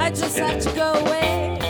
I, just have to go away.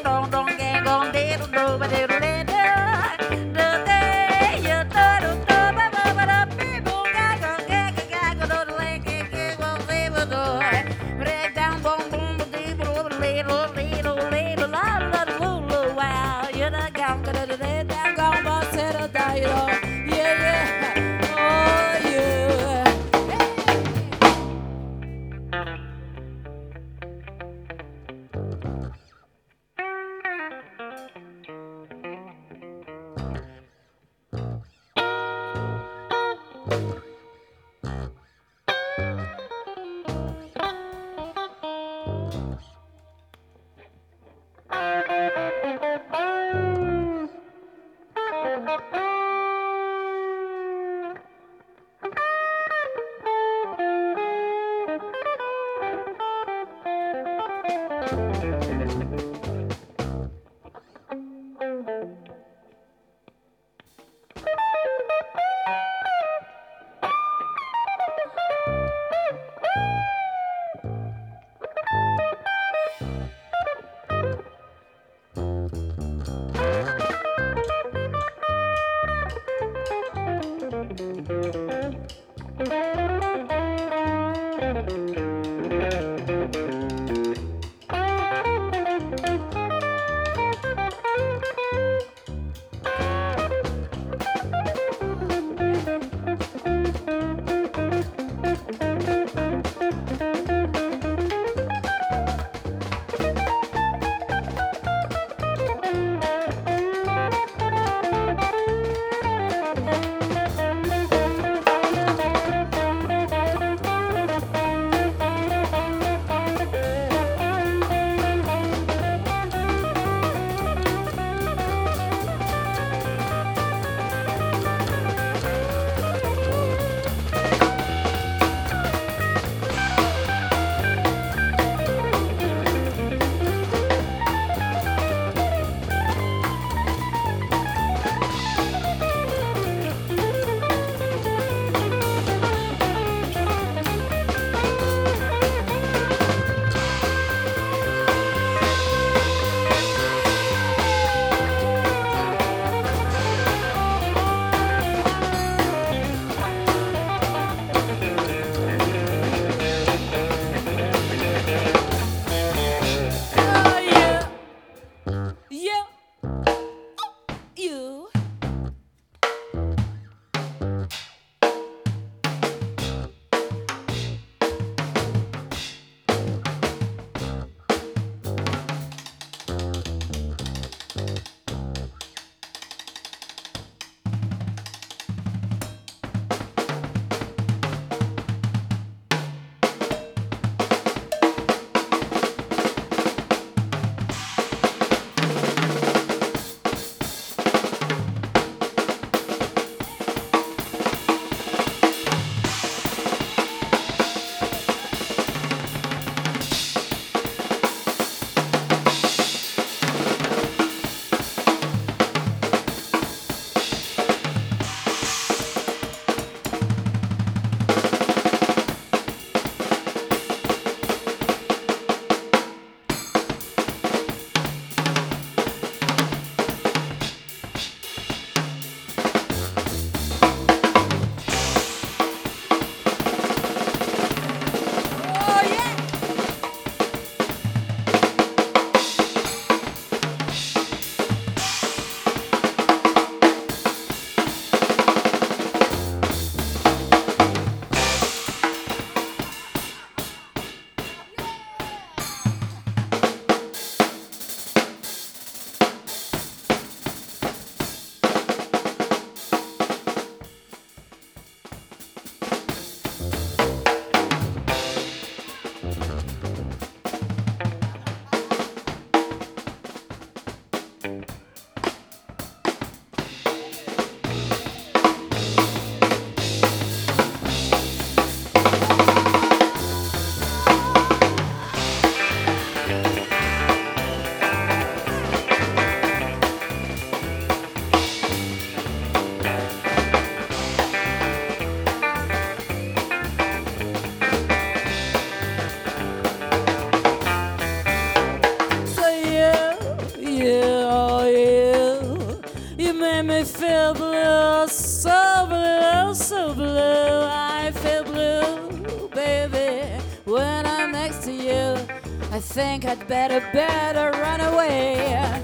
think I'd better, better run away.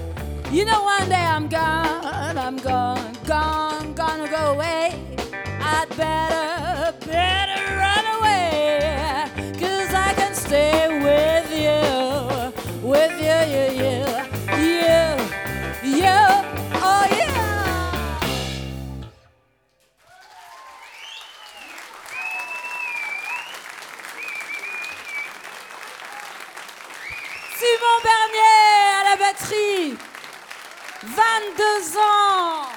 You know, one day I'm gone, I'm gone, gone, gonna go away. I'd better, better run away. Cause I can stay with Simon Bernier à la batterie. 22 ans.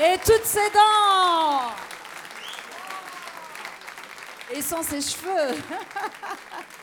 Et toutes ses dents. Et sans ses cheveux.